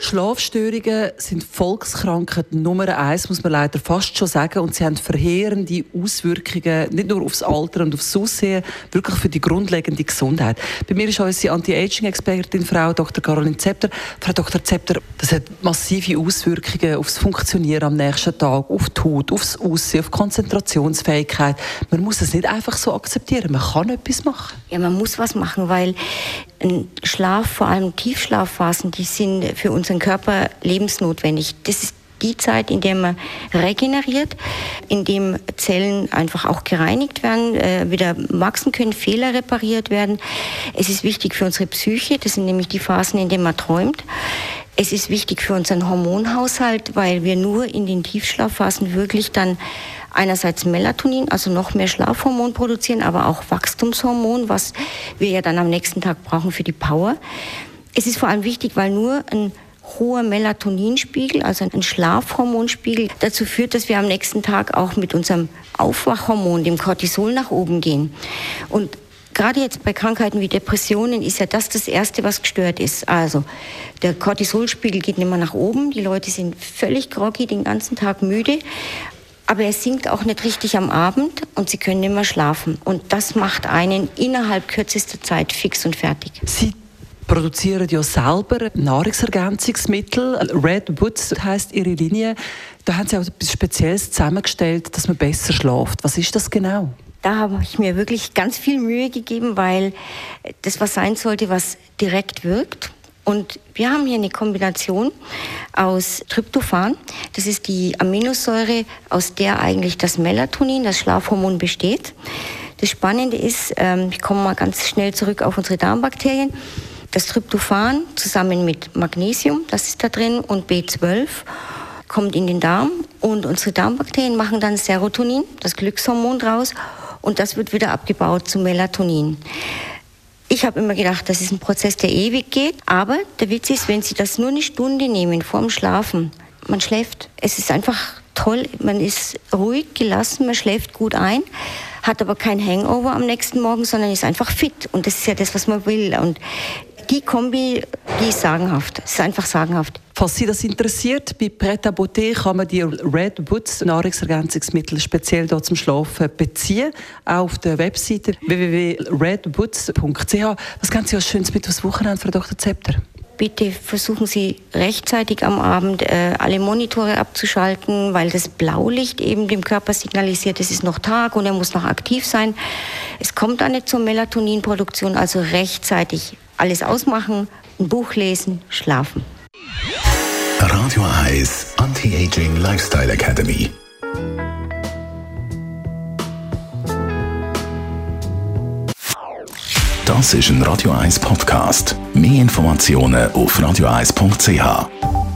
Schlafstörungen sind Volkskrankheit Nummer eins, muss man leider fast schon sagen. Und sie haben verheerende Auswirkungen, nicht nur aufs Alter und aufs Aussehen, wirklich für die grundlegende Gesundheit. Bei mir ist unsere Anti-Aging-Expertin, Frau Dr. Caroline Zepter. Frau Dr. Zepter, das hat massive Auswirkungen aufs Funktionieren am nächsten Tag, auf die Haut, aufs Aussehen, auf Konzentrationsfähigkeit. Man muss es nicht einfach so akzeptieren. Man kann etwas machen. Ja, man muss was machen, weil Schlaf, vor allem Tiefschlafphasen, die sind für unseren Körper lebensnotwendig. Das ist die Zeit, in der man regeneriert, in dem Zellen einfach auch gereinigt werden, äh, wieder wachsen können, Fehler repariert werden. Es ist wichtig für unsere Psyche, das sind nämlich die Phasen, in denen man träumt. Es ist wichtig für unseren Hormonhaushalt, weil wir nur in den Tiefschlafphasen wirklich dann einerseits Melatonin, also noch mehr Schlafhormon produzieren, aber auch Wachstumshormon, was wir ja dann am nächsten Tag brauchen für die Power. Es ist vor allem wichtig, weil nur ein hoher Melatoninspiegel, also ein Schlafhormonspiegel, dazu führt, dass wir am nächsten Tag auch mit unserem Aufwachhormon, dem Cortisol, nach oben gehen. Und gerade jetzt bei Krankheiten wie Depressionen ist ja das das Erste, was gestört ist. Also der Cortisolspiegel geht nicht mehr nach oben, die Leute sind völlig groggy, den ganzen Tag müde, aber er sinkt auch nicht richtig am Abend und sie können nicht mehr schlafen. Und das macht einen innerhalb kürzester Zeit fix und fertig. Sie produzieren ja selber Nahrungsergänzungsmittel. Red Woods heißt ihre Linie. Da haben sie auch etwas Spezielles zusammengestellt, dass man besser schläft. Was ist das genau? Da habe ich mir wirklich ganz viel Mühe gegeben, weil das was sein sollte, was direkt wirkt. Und wir haben hier eine Kombination aus Tryptophan. Das ist die Aminosäure, aus der eigentlich das Melatonin, das Schlafhormon, besteht. Das Spannende ist, ähm, ich komme mal ganz schnell zurück auf unsere Darmbakterien. Das Tryptophan zusammen mit Magnesium, das ist da drin, und B12 kommt in den Darm und unsere Darmbakterien machen dann Serotonin, das Glückshormon draus, und das wird wieder abgebaut zu Melatonin. Ich habe immer gedacht, das ist ein Prozess, der ewig geht. Aber der Witz ist, wenn Sie das nur eine Stunde nehmen vorm Schlafen, man schläft. Es ist einfach toll. Man ist ruhig, gelassen, man schläft gut ein, hat aber kein Hangover am nächsten Morgen, sondern ist einfach fit. Und das ist ja das, was man will. Und die Kombi, die ist sagenhaft. Es ist einfach sagenhaft. Falls Sie das interessiert, bei Pret à Beauté kann man die Red Woods Nahrungsergänzungsmittel speziell dort zum Schlafen beziehen. Auch auf der Webseite www.redwoods.ch. Was können Sie als Schönes mit aufs Wochenende, Frau Dr. Zepter? Bitte versuchen Sie rechtzeitig am Abend äh, alle Monitore abzuschalten, weil das Blaulicht eben dem Körper signalisiert, es ist noch Tag und er muss noch aktiv sein. Es kommt dann nicht zur Melatoninproduktion, also rechtzeitig alles ausmachen, ein Buch lesen, schlafen. Radio 1 Anti-Aging Lifestyle Academy. Das ist ein Radio 1 Podcast. Mehr Informationen auf radio1.ch.